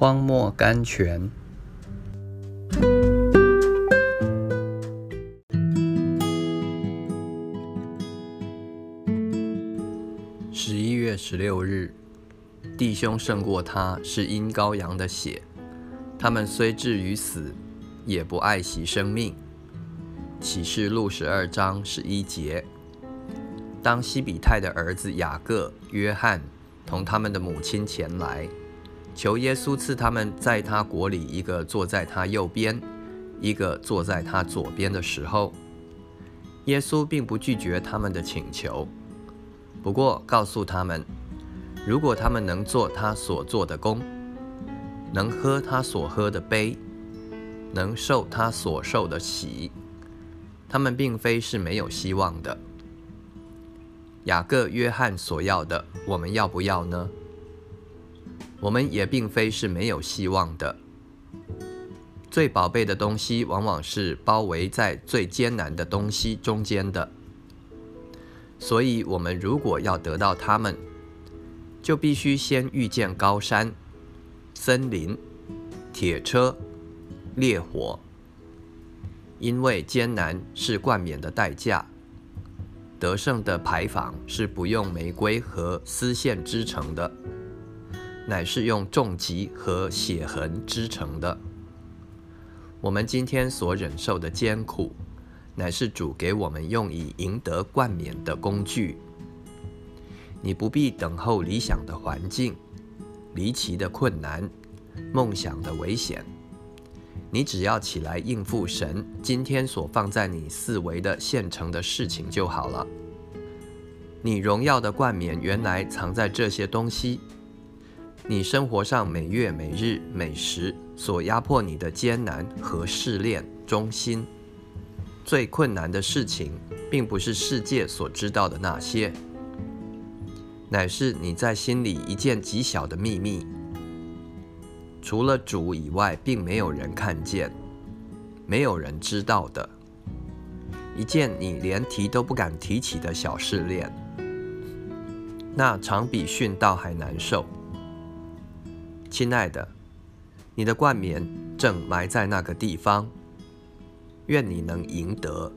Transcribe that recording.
荒漠甘泉。十一月十六日，弟兄胜过他，是因羔羊的血。他们虽至于死，也不爱惜生命。启示录十二章十一节。当西比泰的儿子雅各、约翰同他们的母亲前来，求耶稣赐他们在他国里一个坐在他右边，一个坐在他左边的时候，耶稣并不拒绝他们的请求，不过告诉他们，如果他们能做他所做的工，能喝他所喝的杯，能受他所受的喜，他们并非是没有希望的。雅各、约翰所要的，我们要不要呢？我们也并非是没有希望的。最宝贝的东西，往往是包围在最艰难的东西中间的。所以，我们如果要得到它们，就必须先遇见高山、森林、铁车、烈火，因为艰难是冠冕的代价。得胜的牌坊是不用玫瑰和丝线织成的，乃是用重疾和血痕织成的。我们今天所忍受的艰苦，乃是主给我们用以赢得冠冕的工具。你不必等候理想的环境、离奇的困难、梦想的危险。你只要起来应付神今天所放在你四维的现成的事情就好了。你荣耀的冠冕原来藏在这些东西。你生活上每月每日每时所压迫你的艰难和试炼中心，最困难的事情，并不是世界所知道的那些，乃是你在心里一件极小的秘密。除了主以外，并没有人看见，没有人知道的一件你连提都不敢提起的小试炼，那常比殉道还难受。亲爱的，你的冠冕正埋在那个地方，愿你能赢得。